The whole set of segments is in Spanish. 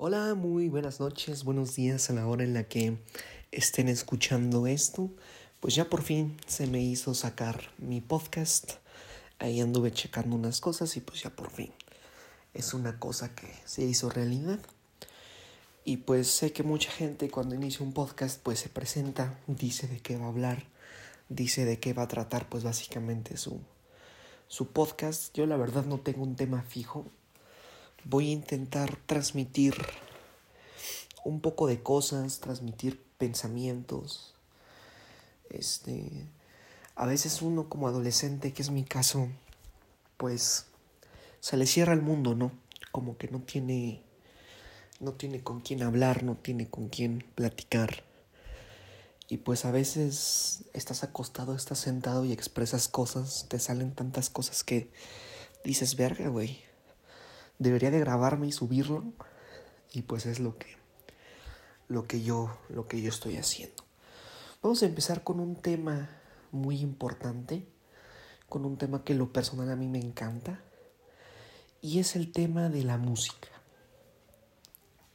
Hola, muy buenas noches, buenos días a la hora en la que estén escuchando esto. Pues ya por fin se me hizo sacar mi podcast. Ahí anduve checando unas cosas y pues ya por fin es una cosa que se hizo realidad. Y pues sé que mucha gente cuando inicia un podcast pues se presenta, dice de qué va a hablar, dice de qué va a tratar pues básicamente su, su podcast. Yo la verdad no tengo un tema fijo, voy a intentar transmitir un poco de cosas, transmitir pensamientos. Este, a veces uno como adolescente, que es mi caso, pues se le cierra el mundo, ¿no? Como que no tiene no tiene con quién hablar, no tiene con quién platicar. Y pues a veces estás acostado, estás sentado y expresas cosas, te salen tantas cosas que dices, verga, güey, debería de grabarme y subirlo y pues es lo que lo que yo lo que yo estoy haciendo. Vamos a empezar con un tema muy importante, con un tema que lo personal a mí me encanta y es el tema de la música.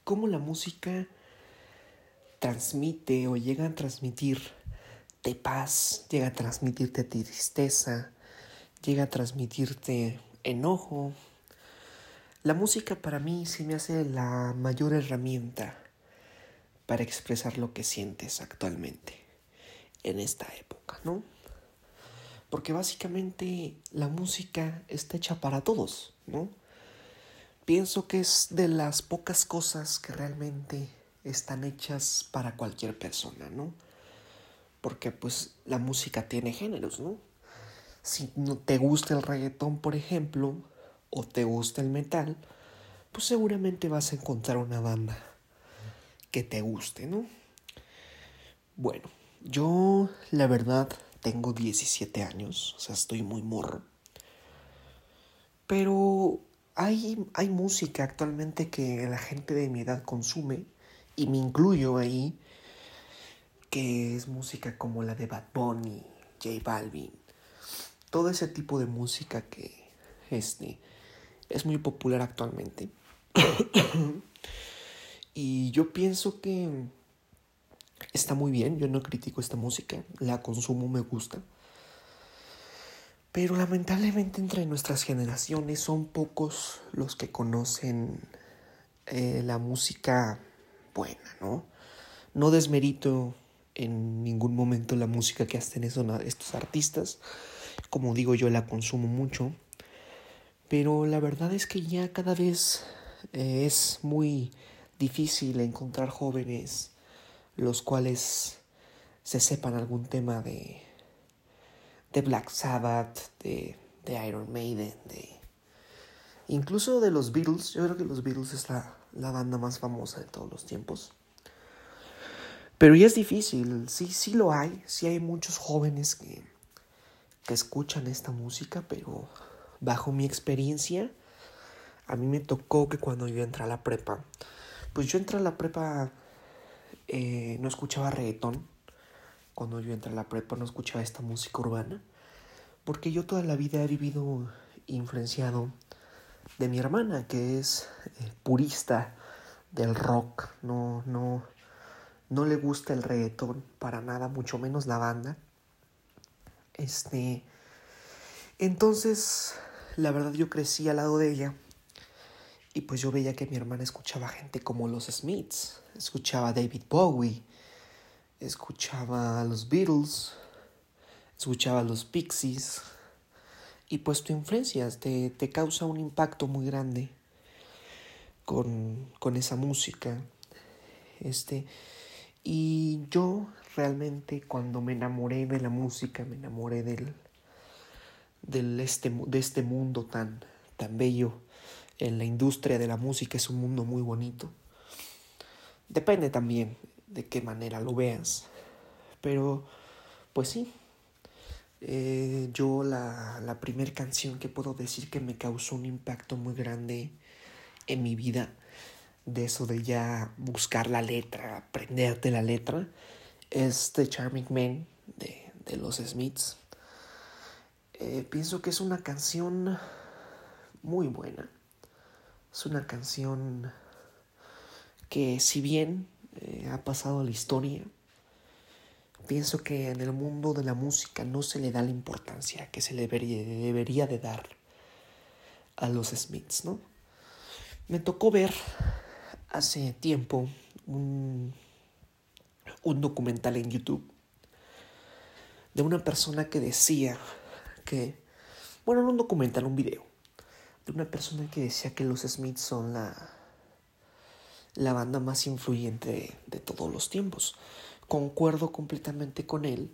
Cómo la música transmite o llega a transmitirte paz, llega a transmitirte tristeza, llega a transmitirte enojo, la música para mí sí me hace la mayor herramienta para expresar lo que sientes actualmente en esta época, ¿no? Porque básicamente la música está hecha para todos, ¿no? Pienso que es de las pocas cosas que realmente están hechas para cualquier persona, ¿no? Porque pues la música tiene géneros, ¿no? Si no te gusta el reggaetón, por ejemplo, o te gusta el metal, pues seguramente vas a encontrar una banda que te guste, ¿no? Bueno, yo la verdad tengo 17 años, o sea, estoy muy morro. Pero hay, hay música actualmente que la gente de mi edad consume, y me incluyo ahí, que es música como la de Bad Bunny, J Balvin, todo ese tipo de música que este, es muy popular actualmente. y yo pienso que está muy bien, yo no critico esta música, la consumo, me gusta. Pero lamentablemente entre nuestras generaciones son pocos los que conocen eh, la música buena, ¿no? No desmerito en ningún momento la música que hacen estos artistas. Como digo, yo la consumo mucho. Pero la verdad es que ya cada vez eh, es muy difícil encontrar jóvenes los cuales se sepan algún tema de, de Black Sabbath, de, de Iron Maiden, de incluso de los Beatles. Yo creo que los Beatles es la, la banda más famosa de todos los tiempos. Pero ya es difícil, sí, sí lo hay, sí hay muchos jóvenes que, que escuchan esta música, pero bajo mi experiencia, a mí me tocó que cuando yo entré a la prepa, pues yo entré a la prepa, eh, no escuchaba reggaetón. Cuando yo entré a la prepa no escuchaba esta música urbana. Porque yo toda la vida he vivido influenciado de mi hermana, que es eh, purista del rock. No, no, no le gusta el reggaetón para nada, mucho menos la banda. Este. Entonces, la verdad yo crecí al lado de ella y pues yo veía que mi hermana escuchaba gente como los Smiths, escuchaba a David Bowie, escuchaba a los Beatles, escuchaba a los Pixies y pues tu influencia te, te causa un impacto muy grande con, con esa música. Este, y yo realmente cuando me enamoré de la música, me enamoré del, del este, de este mundo tan, tan bello. En la industria de la música es un mundo muy bonito. Depende también de qué manera lo veas. Pero, pues sí. Eh, yo la, la primera canción que puedo decir que me causó un impacto muy grande en mi vida, de eso de ya buscar la letra, aprenderte la letra, es The Charming Man de, de los Smiths. Eh, pienso que es una canción muy buena. Es una canción que si bien eh, ha pasado a la historia, pienso que en el mundo de la música no se le da la importancia que se le debería, debería de dar a los Smiths, ¿no? Me tocó ver hace tiempo un, un documental en YouTube de una persona que decía bueno, no un documental, un video, de una persona que decía que los Smiths son la, la banda más influyente de, todos los tiempos. Concuerdo completamente con él.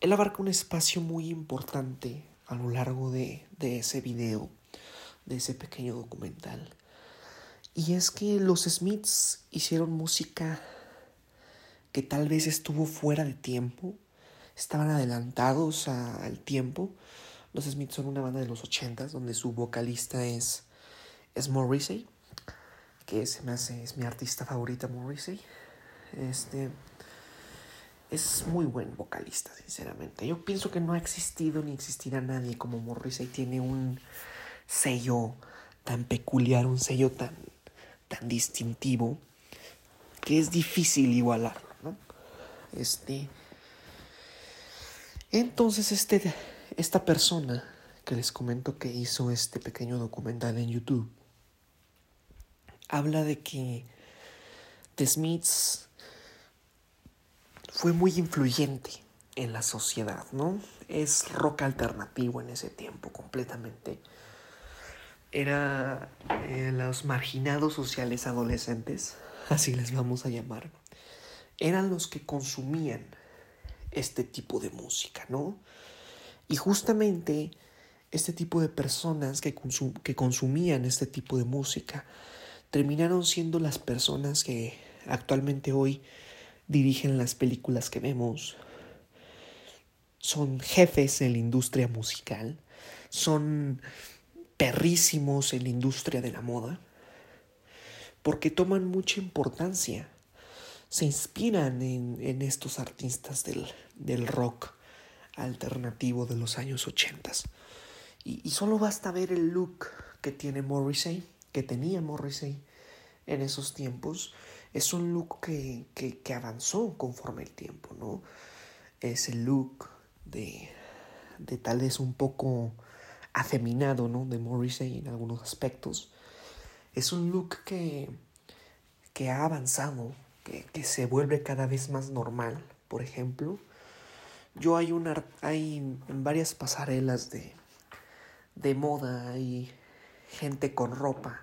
Él abarca un espacio muy importante a lo largo de, de ese video, de ese pequeño documental. Y es que los Smiths hicieron música que tal vez estuvo fuera de tiempo, estaban adelantados al tiempo. Los Smiths son una banda de los ochentas donde su vocalista es, es Morrissey, que se me hace, es mi artista favorita Morrissey. Este es muy buen vocalista, sinceramente. Yo pienso que no ha existido ni existirá nadie como Morrissey. Tiene un sello tan peculiar, un sello tan, tan distintivo, que es difícil igualarlo, ¿no? Este. Entonces, este, esta persona que les comento que hizo este pequeño documental en YouTube habla de que The Smiths fue muy influyente en la sociedad, ¿no? Es rock alternativo en ese tiempo completamente. Era eh, los marginados sociales adolescentes, así les vamos a llamar, eran los que consumían este tipo de música, ¿no? Y justamente este tipo de personas que, consumían este tipo de música terminaron siendo las personas que actualmente hoy dirigen las películas que vemos, son jefes en la industria musical, son perrísimos en la industria de la moda, porque toman mucha importancia se inspiran en, estos artistas del, rock alternativo de los años 80. Y, y, solo basta ver el look que tiene Morrissey, que tenía Morrissey en esos tiempos. Es un look que, que, avanzó conforme el tiempo, ¿no? Es el look de, de tal vez un poco afeminado, ¿no? De Morrissey en algunos aspectos. Es un look que, que ha avanzado que, se vuelve cada vez más normal. Por ejemplo, yo hay una hay varias pasarelas de, de moda hay gente con ropa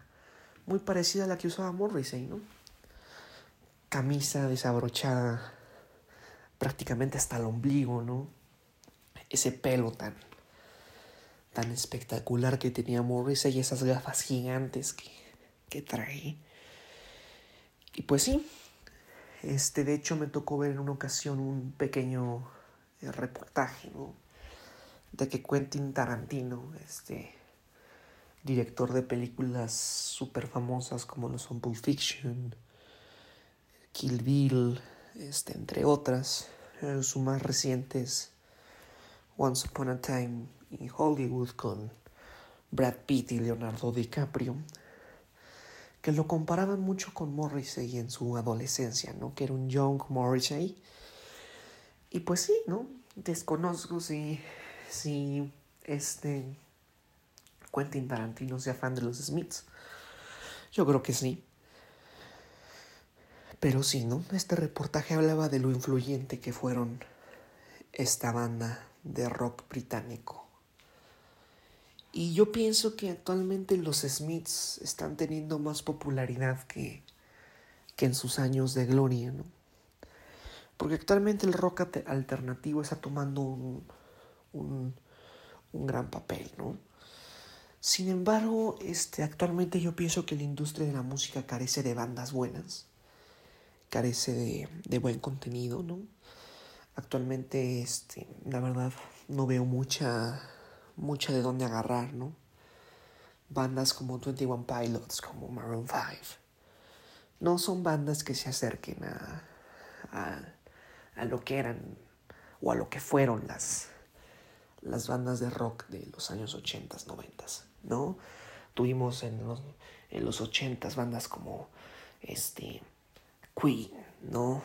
muy parecida a la que usaba Morrissey, ¿no? Camisa desabrochada prácticamente hasta el ombligo, ¿no? Ese pelo tan tan espectacular que tenía Morrissey y esas gafas gigantes que, que trae. Y pues sí, este, de hecho, me tocó ver en una ocasión un pequeño eh, reportaje, De que Quentin Tarantino, este, director de películas súper famosas como lo son Pulp Fiction, Kill Bill, este, entre otras, eh, su más reciente es Once Upon a Time in Hollywood con Brad Pitt y Leonardo DiCaprio que lo comparaban mucho con Morrissey en su adolescencia, ¿no? Que era un young Morrissey. Y pues sí, ¿no? Desconozco si, si este Quentin Tarantino sea fan de los Smiths. Yo creo que sí. Pero sí, ¿no? Este reportaje hablaba de lo influyente que fueron esta banda de rock británico y yo pienso que actualmente los Smiths están teniendo más popularidad que, que en sus años de gloria, ¿no? Porque actualmente el rock alternativo está tomando un, un, un gran papel, ¿no? Sin embargo, este, actualmente yo pienso que la industria de la música carece de bandas buenas, carece de, de buen contenido, ¿no? Actualmente, este, la verdad, no veo mucha mucha de dónde agarrar, ¿no? Bandas como 21 Pilots, como Maroon 5, no son bandas que se acerquen a, a, a lo que eran o a lo que fueron las, las bandas de rock de los años 80, 90, ¿no? Tuvimos en los, en los 80 bandas como este, Queen, ¿no?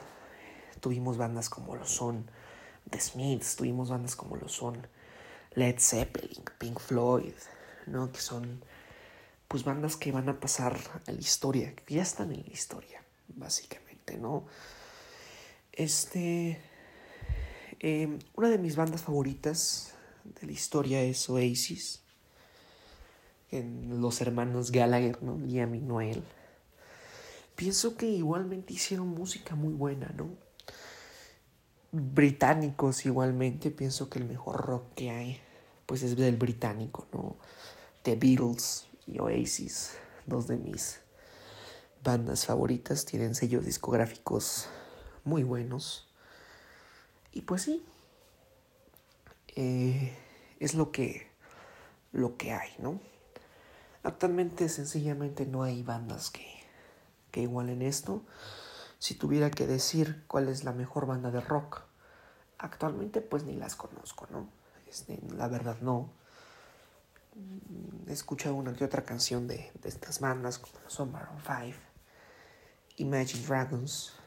Tuvimos bandas como lo son The Smiths, tuvimos bandas como lo son Led Zeppelin, Pink Floyd, ¿no? Que son pues bandas que van a pasar a la historia, que ya están en la historia, básicamente, ¿no? Este, eh, una de mis bandas favoritas de la historia es Oasis, en los hermanos Gallagher. Liam y Noel. Pienso que igualmente hicieron música muy buena, ¿no? Británicos igualmente, pienso que el mejor rock que hay, pues es del británico, ¿no? The Beatles y Oasis, dos de mis bandas favoritas, tienen sellos discográficos muy buenos. Y pues sí, eh, es lo que, lo que hay, ¿no? Actualmente sencillamente no hay bandas que, que igualen esto. Si tuviera que decir cuál es la mejor banda de rock, actualmente pues ni las conozco, ¿no? Este, la verdad no. He escuchado una que otra canción de, de estas bandas como son Maroon 5, Imagine Dragons.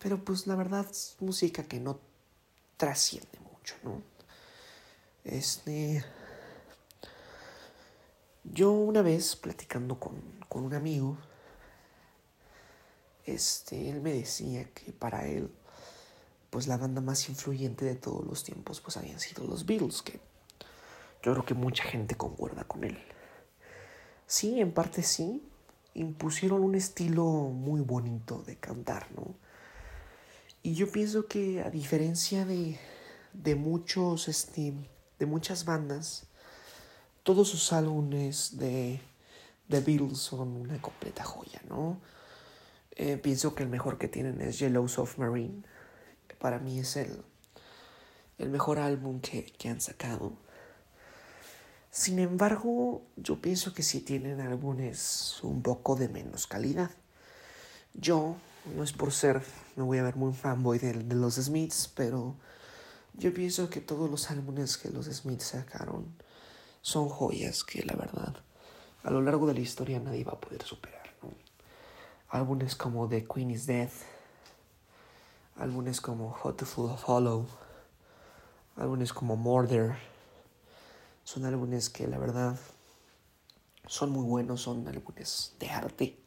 Pero pues la verdad es música que no trasciende mucho, ¿no? Este. Yo una vez platicando con, con un amigo, este, él me decía que para él, pues la banda más influyente de todos los tiempos, pues habían sido los Beatles, que yo creo que mucha gente concuerda con él. Sí, en parte sí, impusieron un estilo muy bonito de cantar, ¿no? Y yo pienso que a diferencia de, de muchos, este, de muchas bandas, todos sus álbumes de The Beatles son una completa joya, ¿no? Eh, pienso que el mejor que tienen es Yellow Submarine. Para mí es el, el mejor álbum que, que han sacado. Sin embargo, yo pienso que sí tienen álbumes un poco de menos calidad. Yo, no es por ser, me voy a ver muy fanboy de, de los Smiths, pero yo pienso que todos los álbumes que los Smiths sacaron son joyas que la verdad a lo largo de la historia nadie va a poder superar. Álbumes como The Queen is Dead, álbumes como Hot to Follow, álbumes como Murder, son álbumes que la verdad son muy buenos, son álbumes de arte.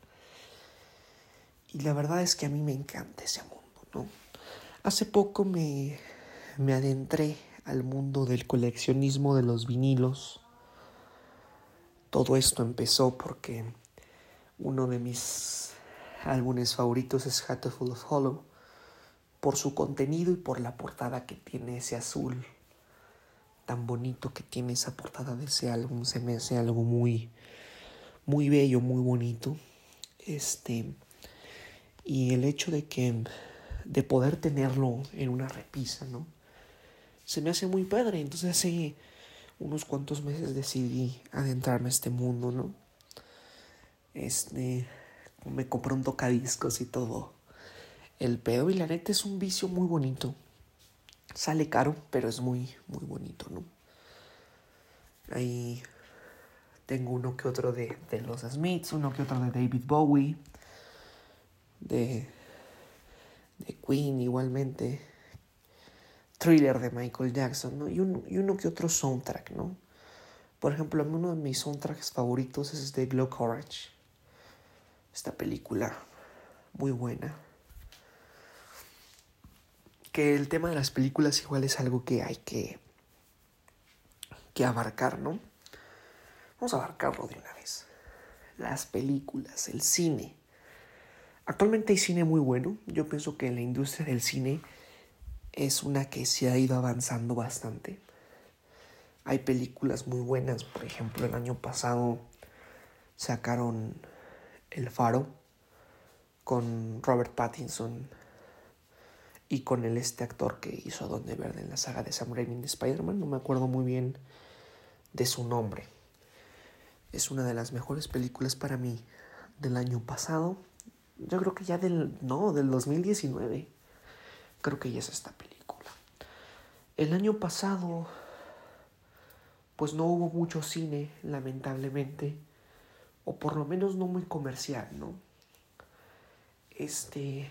Y la verdad es que a mí me encanta ese mundo, ¿no? Hace poco me, me adentré al mundo del coleccionismo de los vinilos. Todo esto empezó porque uno de mis álbumes favoritos es Hatful of Hollow por su contenido y por la portada que tiene ese azul tan bonito que tiene esa portada de ese álbum se me hace algo muy muy bello muy bonito este y el hecho de que de poder tenerlo en una repisa no se me hace muy padre entonces hace unos cuantos meses decidí adentrarme a este mundo, ¿no? Este, me compré un tocadiscos y todo. El pedo y la neta es un vicio muy bonito. Sale caro, pero es muy, muy bonito, ¿no? Ahí tengo uno que otro de, de los Smiths, uno que otro de David Bowie, de, de Queen igualmente thriller de Michael Jackson, ¿no? Y, y uno que otro soundtrack, ¿no? Por ejemplo, uno de mis soundtracks favoritos es de Glow Courage. Esta película muy buena. Que el tema de las películas igual es algo que hay que, que abarcar, ¿no? Vamos a abarcarlo de una vez. Las películas, el cine. Actualmente hay cine muy bueno. Yo pienso que la industria del cine es una que se ha ido avanzando bastante. Hay películas muy buenas, por ejemplo, el año pasado sacaron El Faro con Robert Pattinson y con el este actor que hizo Donde Verde en la saga de Sam Raimi de Spider-Man, no me acuerdo muy bien de su nombre. Es una de las mejores películas para mí del año pasado. Yo creo que ya del no, del 2019 creo que ya es esta película. El año pasado, pues no hubo mucho cine, lamentablemente, o por lo menos no muy comercial, ¿no? este,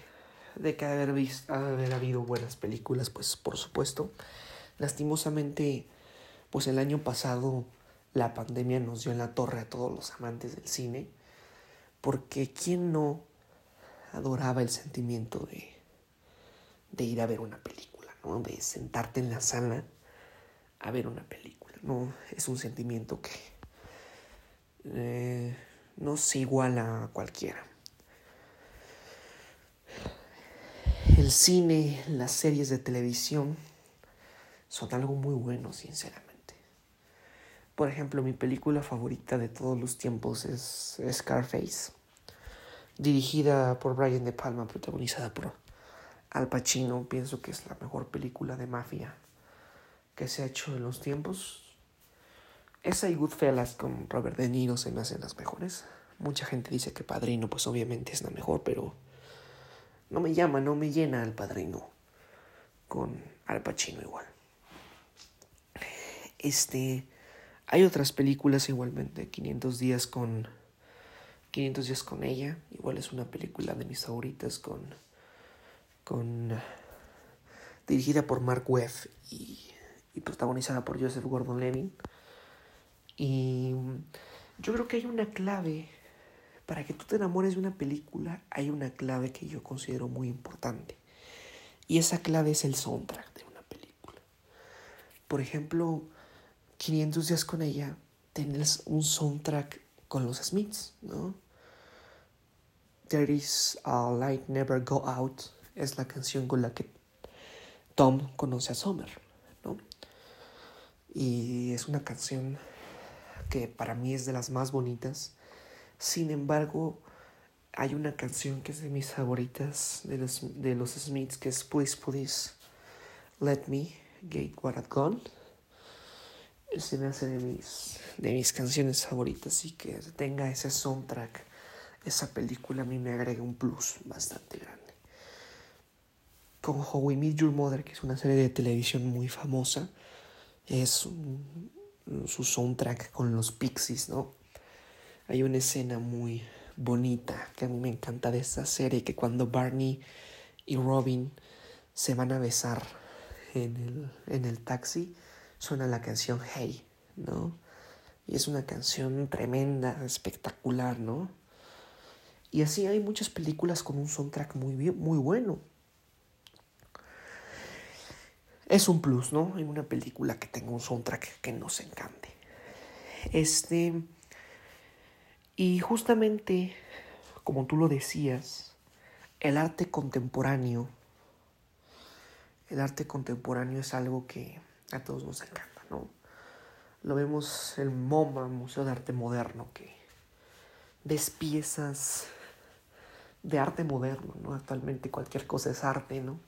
de que haber, visto, haber habido buenas películas, pues por supuesto. Lastimosamente, pues el año pasado la pandemia nos dio en la torre a todos los amantes del cine, porque ¿quién no adoraba el sentimiento de, de ir a ver una película, ¿no? de sentarte en la sala a ver una película? ¿no? Es un sentimiento que eh, no se iguala a cualquiera. El cine, las series de televisión son algo muy bueno, sinceramente. Por ejemplo, mi película favorita de todos los tiempos es Scarface, dirigida por Brian De Palma, protagonizada por Al Pacino. Pienso que es la mejor película de mafia que se ha hecho en los tiempos. Esa y Goodfellas con Robert De Niro se me hacen las mejores. Mucha gente dice que Padrino, pues obviamente es la mejor, pero no me llama, no me llena el Padrino con Al Pacino igual. Este, hay otras películas igualmente, 500 días con 500 días con ella, igual es una película de mis favoritas con con dirigida por Mark Webb y, protagonizada por Joseph Gordon-Levitt. Y yo creo que hay una clave para que tú te enamores de una película, hay una clave que yo considero muy importante. Y esa clave es el soundtrack de una película. Por ejemplo, 500 días con ella, tenés un soundtrack con los Smiths, ¿no? There is a light never go out es la canción con la que Tom conoce a Summer, ¿no? Y es una canción que para mí es de las más bonitas. Sin embargo, hay una canción que es de mis favoritas de los, de los Smiths, que es Please, Please, Let Me Get What I've Gone se me hace de mis, de mis canciones favoritas y que tenga ese soundtrack, esa película a mí me agrega un plus bastante grande. Como How We Meet Your Mother, que es una serie de televisión muy famosa, es su soundtrack con los Pixies, ¿no? Hay una escena muy bonita que a mí me encanta de esta serie, que cuando Barney y Robin se van a besar en el, en el taxi, suena la canción Hey, ¿no? Y es una canción tremenda, espectacular, ¿no? Y así hay muchas películas con un soundtrack muy, muy bueno. Es un plus, ¿no? Hay una película que tenga un soundtrack que nos encante. Este. Y justamente, como tú lo decías, el arte contemporáneo. El arte contemporáneo es algo que a todos nos encanta, ¿no? Lo vemos en MoMA, Museo de Arte Moderno, que ves piezas de arte moderno, ¿no? Actualmente cualquier cosa es arte, ¿no?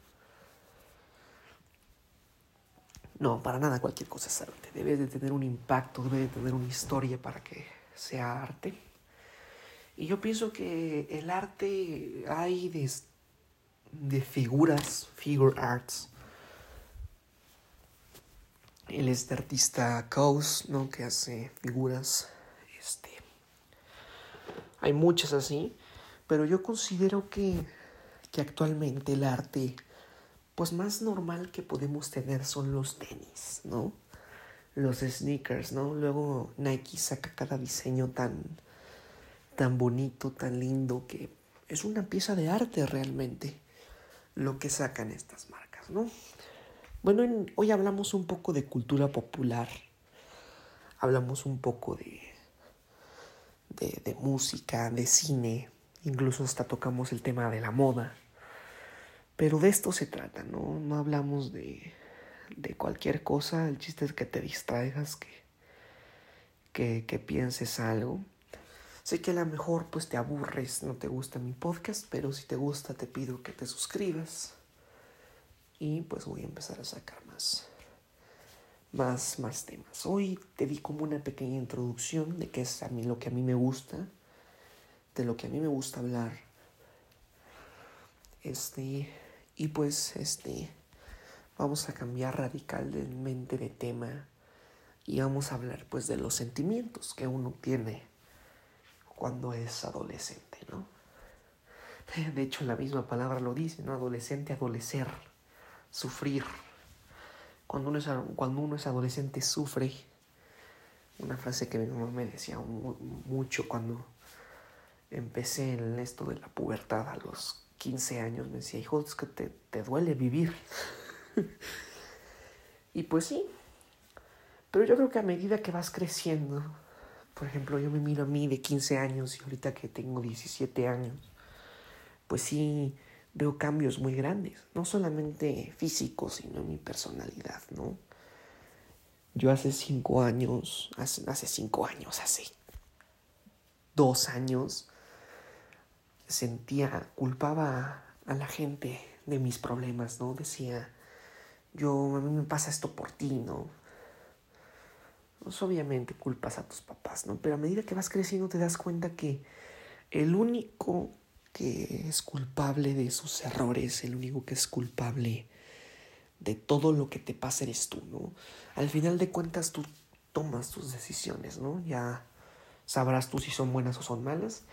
No, para nada cualquier cosa es arte. Debe de tener un impacto, debe de tener una historia para que sea arte. Y yo pienso que el arte hay de, de figuras, figure arts, él es de artista Kaus, ¿no? Que hace figuras. Este. Hay muchas así. Pero yo considero que, que actualmente el arte, pues más normal que podemos tener son los tenis, ¿no? Los sneakers, ¿no? Luego Nike saca cada diseño tan, tan bonito, tan lindo, que es una pieza de arte realmente lo que sacan estas marcas, ¿no? Bueno, hoy hablamos un poco de cultura popular, hablamos un poco de, de, música, de cine, incluso hasta tocamos el tema de la moda. Pero de esto se trata, ¿no? No hablamos de, de cualquier cosa, el chiste es que te distraigas, que, que, que pienses algo. Sé que a lo mejor pues te aburres, no te gusta mi podcast, pero si te gusta te pido que te suscribas y pues voy a empezar a sacar más, más, más temas. Hoy te di como una pequeña introducción de qué es a mí lo que a mí me gusta, de lo que a mí me gusta hablar. Este, y pues este, vamos a cambiar radicalmente de tema y vamos a hablar pues de los sentimientos que uno tiene cuando es adolescente, ¿no? De hecho, la misma palabra lo dice, ¿no? Adolescente, adolecer, sufrir. Cuando uno es, cuando uno es adolescente, sufre. Una frase que mi mamá me decía mucho cuando empecé en esto de la pubertad a los 15 años. Me decía, hijo, es que te, te duele vivir. y pues sí. Pero yo creo que a medida que vas creciendo, por ejemplo, yo me miro a mí de 15 años y ahorita que tengo 17 años, pues sí veo cambios muy grandes, no solamente físicos, sino en mi personalidad, ¿no? Yo hace cinco años, hace, hace cinco años, hace dos años, sentía, culpaba a la gente de mis problemas, ¿no? Decía, yo, a mí me pasa esto por ti, ¿no? Pues obviamente culpas a tus papás, ¿no? Pero a medida que vas creciendo te das cuenta que el único que es culpable de sus errores, el único que es culpable de todo lo que te pasa eres tú, ¿no? Al final de cuentas tú tomas tus decisiones, ¿no? Ya sabrás tú si son buenas o son malas,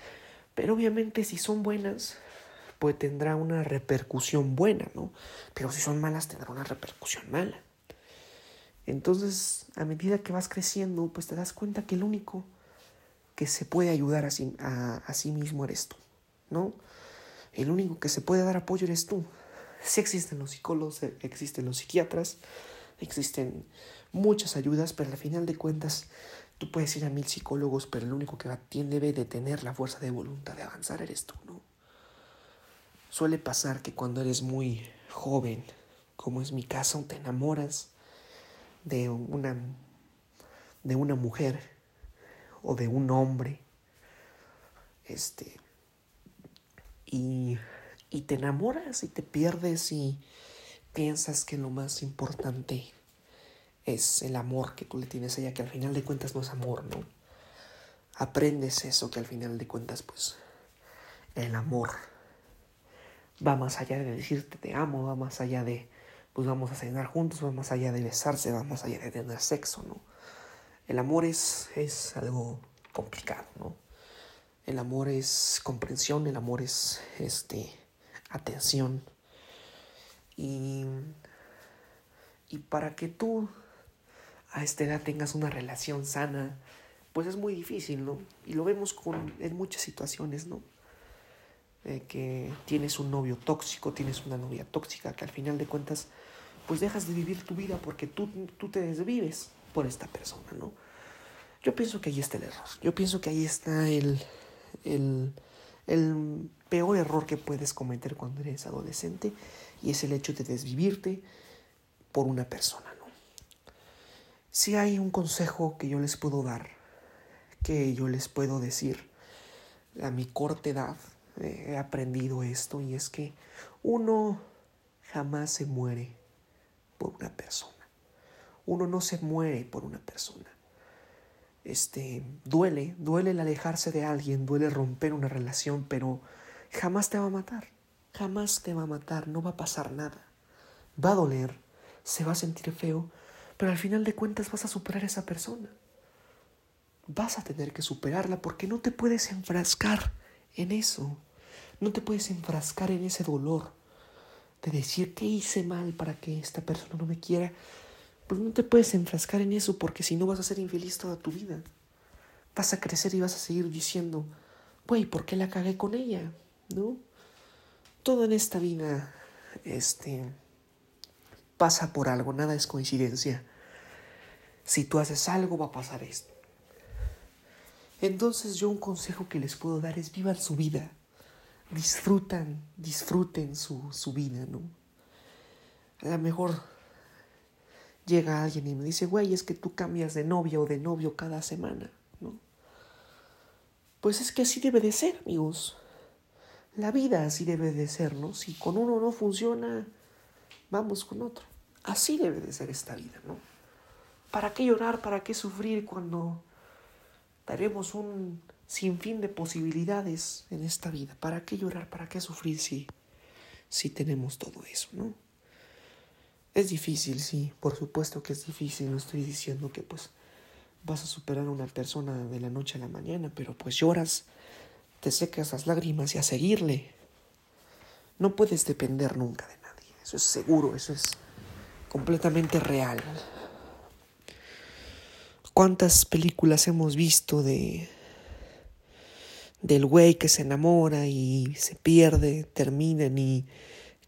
pero obviamente si son buenas, pues tendrá una repercusión buena, ¿no? Pero si son malas tendrá una repercusión mala. Entonces, a medida que vas creciendo, pues te das cuenta que el único que se puede ayudar a sí, a, sí mismo eres tú, ¿no? El único que se puede dar apoyo eres tú. Sí existen los psicólogos, eh, existen los psiquiatras, existen muchas ayudas, pero al final de cuentas tú puedes ir a mil psicólogos, pero el único que debe de tener la fuerza de voluntad de avanzar eres tú, ¿no? Suele pasar que cuando eres muy joven, como es mi caso, te enamoras de una, de una mujer o de un hombre, este, y, y te enamoras y te pierdes y piensas que lo más importante es el amor que tú le tienes a ella, que al final de cuentas no es amor, ¿no? Aprendes eso que al final de cuentas, pues, el amor va más allá de decirte te amo, va más allá de pues vamos a cenar juntos, va más allá de besarse, va más allá de tener sexo, ¿no? El amor es, es algo complicado, ¿no? El amor es comprensión, el amor es este, atención. Y, y para que tú a esta edad tengas una relación sana, pues es muy difícil, ¿no? Y lo vemos con, en muchas situaciones, ¿no? Que tienes un novio tóxico, tienes una novia tóxica, que al final de cuentas, pues dejas de vivir tu vida porque tú, tú te desvives por esta persona, ¿no? Yo pienso que ahí está el error. Yo pienso que ahí está el, el, el peor error que puedes cometer cuando eres adolescente y es el hecho de desvivirte por una persona, ¿no? Si hay un consejo que yo les puedo dar, que yo les puedo decir a mi corta edad, he aprendido esto y es que uno jamás se muere por una persona. Uno no se muere por una persona. Este, duele, duele el alejarse de alguien, duele romper una relación, pero jamás te va a matar. Jamás te va a matar, no va a pasar nada. Va a doler, se va a sentir feo, pero al final de cuentas vas a superar esa persona. Vas a tener que superarla porque no te puedes enfrascar en eso. No te puedes enfrascar en ese dolor de decir que hice mal para que esta persona no me quiera. Pues no te puedes enfrascar en eso porque si no vas a ser infeliz toda tu vida. Vas a crecer y vas a seguir diciendo, güey, ¿por qué la cagué con ella? ¿No? Todo en esta vida, este, pasa por algo, nada es coincidencia. Si tú haces algo, va a pasar esto. Entonces yo un consejo que les puedo dar es vivan su vida. Disfrutan, disfruten su, su vida, ¿no? A lo mejor llega alguien y me dice, güey, es que tú cambias de novia o de novio cada semana, ¿no? Pues es que así debe de ser, amigos. La vida así debe de ser, ¿no? Si con uno no funciona, vamos con otro. Así debe de ser esta vida, ¿no? ¿Para qué llorar? ¿Para qué sufrir cuando daremos un sinfín de posibilidades en esta vida. ¿Para qué llorar? ¿Para qué sufrir si, si tenemos todo eso, no? Es difícil, sí, por supuesto que es difícil. No estoy diciendo que pues vas a superar a una persona de la noche a la mañana, pero pues lloras, te secas las lágrimas y a seguirle, No puedes depender nunca de nadie. Eso es seguro, eso es completamente real. ¿Cuántas películas hemos visto de del güey que se enamora y se pierde, terminan y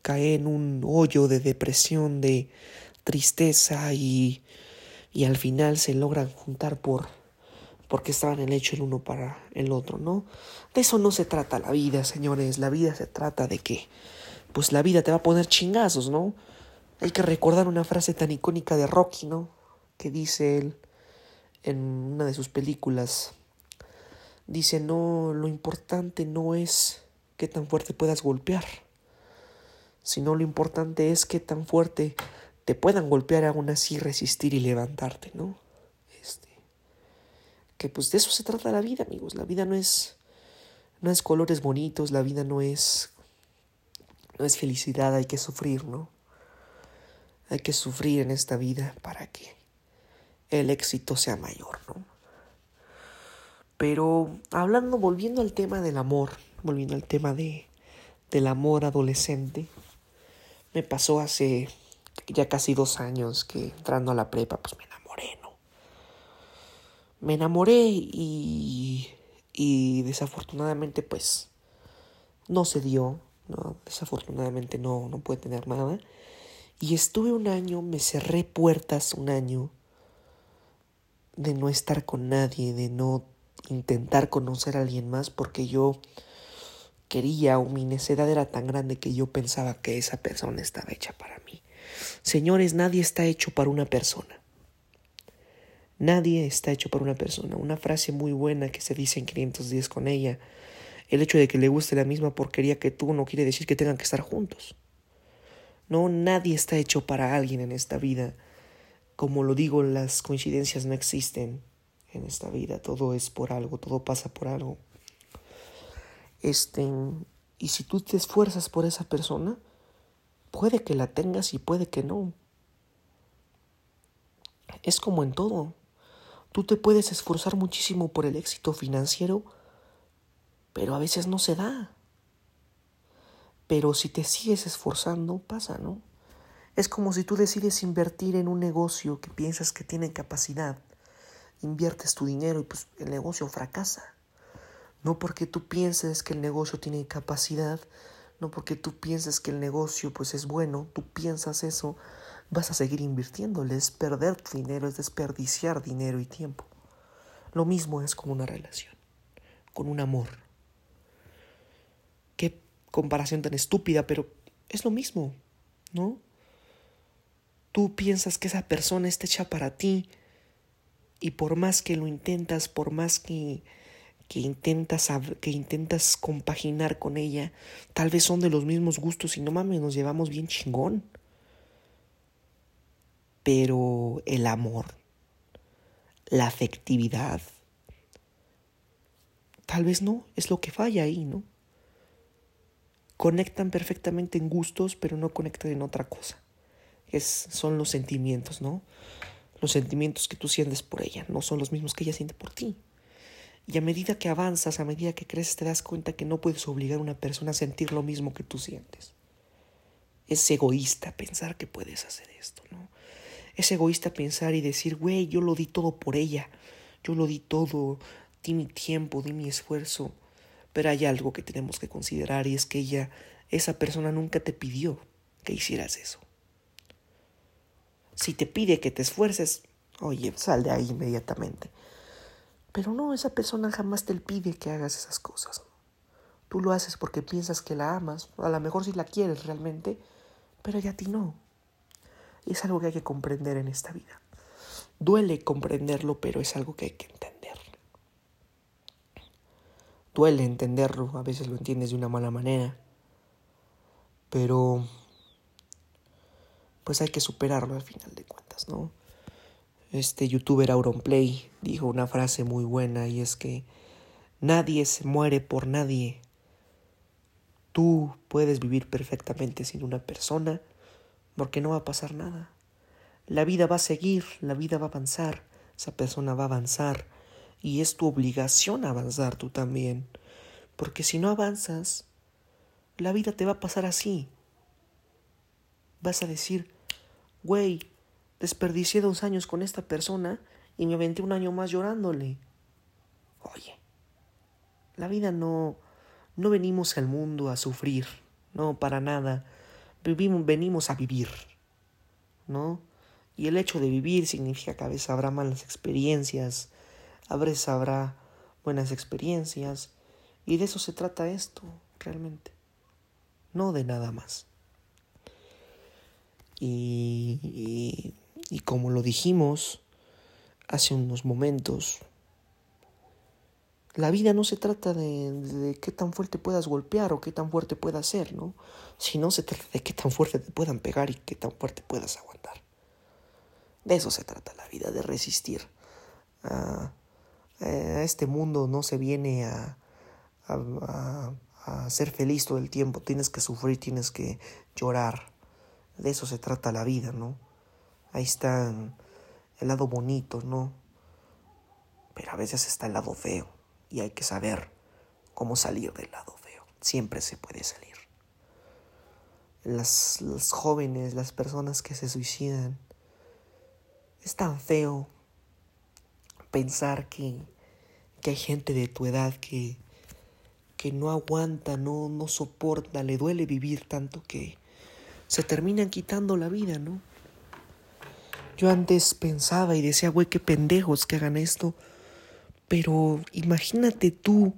cae en un hoyo de depresión, de tristeza y, y al final se logran juntar por porque estaban el hecho el uno para el otro, ¿no? De eso no se trata la vida, señores. La vida se trata de que, pues la vida te va a poner chingazos, ¿no? Hay que recordar una frase tan icónica de Rocky, ¿no? Que dice él en una de sus películas. Dice, no, lo importante no es qué tan fuerte puedas golpear, sino lo importante es qué tan fuerte te puedan golpear aún así resistir y levantarte, ¿no? que pues de eso se trata la vida, amigos. La vida no es no es colores bonitos, la vida no es no es felicidad, hay que sufrir, ¿no? Hay que sufrir en esta vida para que el éxito sea mayor, ¿no? Pero hablando, volviendo al tema del amor, volviendo al tema de, del amor adolescente, me pasó hace ya casi dos años que entrando a la prepa, pues me enamoré, ¿no? me enamoré y, y desafortunadamente pues no se dio, ¿no? desafortunadamente no, no pude tener nada. Y estuve un año, me cerré puertas un año de no estar con nadie, de no intentar conocer a alguien más porque yo quería o mi necedad era tan grande que yo pensaba que esa persona estaba hecha para mí. Señores, nadie está hecho para una persona. Nadie está hecho por una persona. Una frase muy buena que se dice en 510 con ella. El hecho de que le guste la misma porquería que tú no quiere decir que tengan que estar juntos. No, nadie está hecho para alguien en esta vida. Como lo digo, las coincidencias no existen en esta vida. Todo es por algo, todo pasa por algo. Este, y si tú te esfuerzas por esa persona, puede que la tengas y puede que no. Es como en todo. Tú te puedes esforzar muchísimo por el éxito financiero, pero a veces no se da. Pero si te sigues esforzando, pasa, ¿no? Es como si tú decides invertir en un negocio que piensas que tiene capacidad. Inviertes tu dinero y pues el negocio fracasa. No porque tú pienses que el negocio tiene capacidad, no porque tú pienses que el negocio pues es bueno, tú piensas eso, vas a seguir invirtiéndole, es perder dinero, es desperdiciar dinero y tiempo. Lo mismo es con una relación, con un amor. Qué comparación tan estúpida, pero es lo mismo, ¿no? Tú piensas que esa persona está hecha para ti y por más que lo intentas, por más que, que, intentas, que intentas compaginar con ella, tal vez son de los mismos gustos y no mames, nos llevamos bien chingón pero el amor, la afectividad, tal vez no, es lo que falla ahí, ¿no? Conectan perfectamente en gustos, pero no conectan en otra cosa. Es, son los sentimientos, ¿no? Los sentimientos que tú sientes por ella no son los mismos que ella siente por ti. Y a medida que avanzas, a medida que creces, te das cuenta que no puedes obligar a una persona a sentir lo mismo que tú sientes. Es egoísta pensar que puedes hacer esto, ¿no? Es egoísta pensar y decir, güey, yo lo di todo por ella, yo lo di todo, di mi tiempo, di mi esfuerzo. Pero hay algo que tenemos que considerar y es que ella, esa persona nunca te pidió que hicieras eso. Si te pide que te esfuerces, oye, sal de ahí inmediatamente. Pero no, esa persona jamás te pide que hagas esas cosas. Tú lo haces porque piensas que la amas, a lo mejor si la quieres realmente, pero ella a ti no. Es algo que hay que comprender en esta vida. Duele comprenderlo, pero es algo que hay que entender. Duele entenderlo, a veces lo entiendes de una mala manera, pero pues hay que superarlo al final de cuentas, ¿no? Este youtuber Auronplay dijo una frase muy buena y es que nadie se muere por nadie. Tú puedes vivir perfectamente sin una persona porque no va a pasar nada. La vida va a seguir, la vida va a avanzar, esa persona va a avanzar y es tu obligación avanzar tú también, porque si no avanzas, la vida te va a pasar así. Vas a decir, güey, desperdicié dos años con esta persona y me aventé un año más llorándole. Oye, la vida no, no venimos al mundo a sufrir, no, para nada. Vivimos, venimos a vivir, ¿no? Y el hecho de vivir significa que a veces habrá malas experiencias, a veces habrá buenas experiencias, y de eso se trata esto, realmente, no de nada más. Y, y, como lo dijimos hace unos momentos, la vida no se trata de, de, qué tan fuerte puedas golpear o qué tan fuerte puedas ser, ¿no? Sino se trata de qué tan fuerte te puedan pegar y qué tan fuerte puedas aguantar. De eso se trata la vida, de resistir. A, a este mundo no se viene a, a, a, ser feliz todo el tiempo, tienes que sufrir, tienes que llorar. De eso se trata la vida, ¿no? Ahí está el lado bonito, ¿no? Pero a veces está el lado feo y hay que saber cómo salir del lado feo. Siempre se puede salir. Las, los jóvenes, las personas que se suicidan, es tan feo pensar que, que hay gente de tu edad que, que no aguanta, no, no soporta, le duele vivir tanto que se terminan quitando la vida, ¿no? Yo antes pensaba y decía, güey, qué pendejos que hagan esto. Pero imagínate tú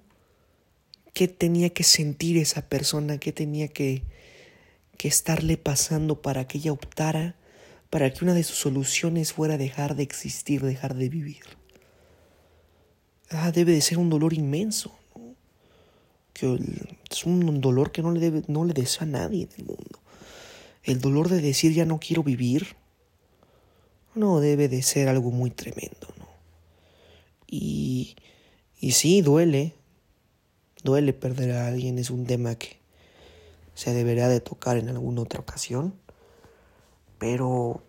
qué tenía que sentir esa persona, qué tenía que, que estarle pasando para que ella optara, para que una de sus soluciones fuera dejar de existir, dejar de vivir. Ah, debe de ser un dolor inmenso que es un dolor que no le, debe, no le desea a nadie en el mundo. El dolor de decir ya no quiero vivir no debe de ser algo muy tremendo, ¿no? Y, y sí, duele, duele perder a alguien, es un tema que se deberá de tocar en alguna otra ocasión, pero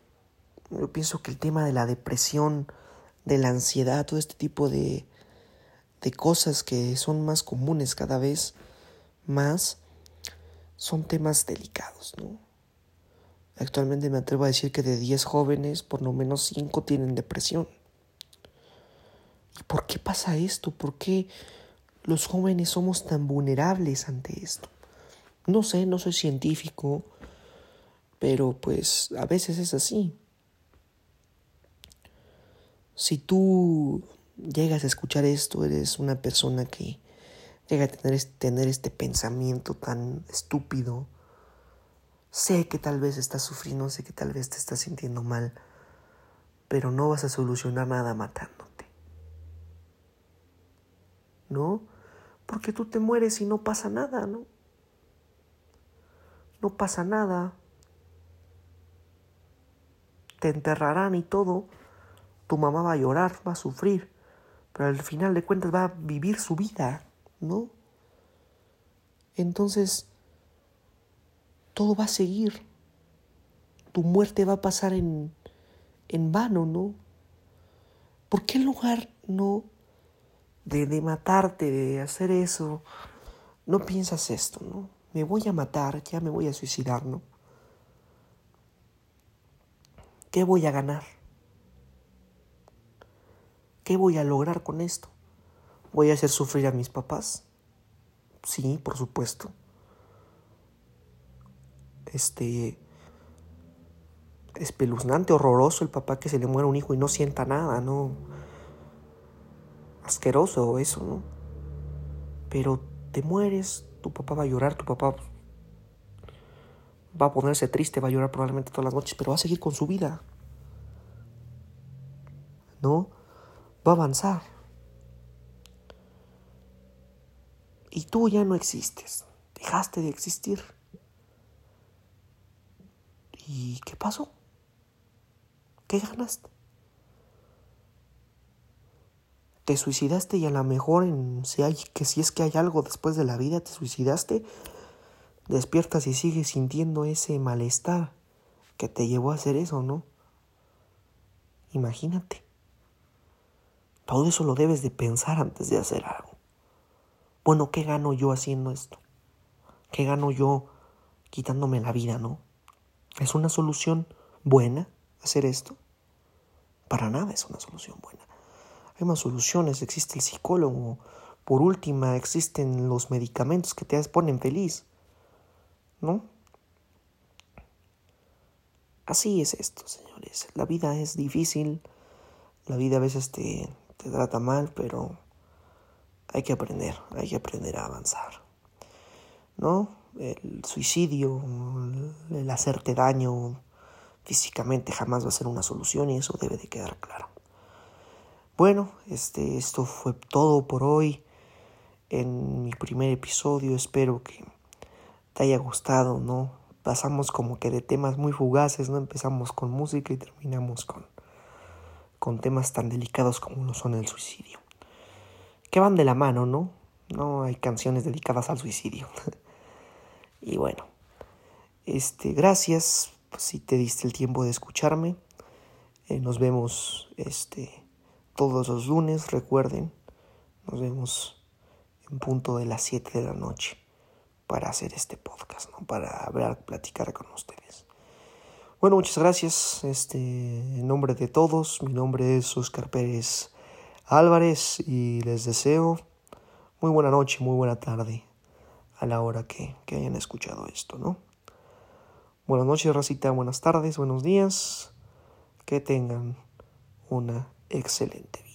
yo pienso que el tema de la depresión, de la ansiedad, todo este tipo de, de cosas que son más comunes cada vez más, son temas delicados, ¿no? Actualmente me atrevo a decir que de 10 jóvenes, por lo menos 5 tienen depresión. ¿Y por qué pasa esto? ¿Por qué los jóvenes somos tan vulnerables ante esto? No sé, no soy científico, pero pues a veces es así. Si tú llegas a escuchar esto, eres una persona que llega a tener, tener este pensamiento tan estúpido. Sé que tal vez estás sufriendo, sé que tal vez te estás sintiendo mal, pero no vas a solucionar nada matándote. ¿No? Porque tú te mueres y no pasa nada, ¿no? No pasa nada. Te enterrarán y todo. Tu mamá va a llorar, va a sufrir pero al final de cuentas va a vivir su vida, ¿no? Entonces, todo va a seguir. Tu muerte va a pasar en, en vano, ¿no? ¿Por qué en lugar no de, de matarte, de hacer eso, no piensas esto, ¿no? Me voy a matar, ya me voy a suicidar, ¿no? ¿Qué voy a ganar? ¿Qué voy a lograr con esto? ¿Voy a hacer sufrir a mis papás? Sí, por supuesto. Este. Espeluznante, horroroso el papá que se le muere un hijo y no sienta nada, ¿no? Asqueroso eso, ¿no? Pero te mueres, tu papá va a llorar, tu papá va a ponerse triste, va a llorar probablemente todas las noches, pero va a seguir con su vida. ¿No? va a avanzar. Y tú ya no existes, dejaste de existir. ¿Y qué pasó? ¿Qué ganaste? Te suicidaste y a lo mejor en, si hay, que si es que hay algo después de la vida, te suicidaste, despiertas y sigues sintiendo ese malestar que te llevó a hacer eso, ¿no? Imagínate. Todo eso lo debes de pensar antes de hacer algo. Bueno, ¿qué gano yo haciendo esto? ¿Qué gano yo quitándome la vida, no? ¿Es una solución buena hacer esto? Para nada es una solución buena. Hay más soluciones, existe el psicólogo, por última existen los medicamentos que te ponen feliz, ¿no? Así es esto, señores. La vida es difícil, la vida a veces te, te trata mal, pero hay que aprender, hay que aprender a avanzar. ¿No? El suicidio, el hacerte daño físicamente jamás va a ser una solución y eso debe de quedar claro. Bueno, este, esto fue todo por hoy en mi primer episodio. Espero que te haya gustado, ¿no? Pasamos como que de temas muy fugaces, ¿no? Empezamos con música y terminamos con, con temas tan delicados como lo son el suicidio. Que van de la mano, ¿no? No hay canciones dedicadas al suicidio. y bueno, este, gracias si te diste el tiempo de escucharme. Eh, nos vemos este, todos los lunes, recuerden. Nos vemos en punto de las 7 de la noche para hacer este podcast, ¿no? para hablar, platicar con ustedes. Bueno, muchas gracias. Este, en nombre de todos, mi nombre es Oscar Pérez Álvarez y les deseo muy buena noche, muy buena tarde a la hora que, que hayan escuchado esto, ¿no? Buenas noches, Racita, buenas tardes, buenos días. Que tengan una excelente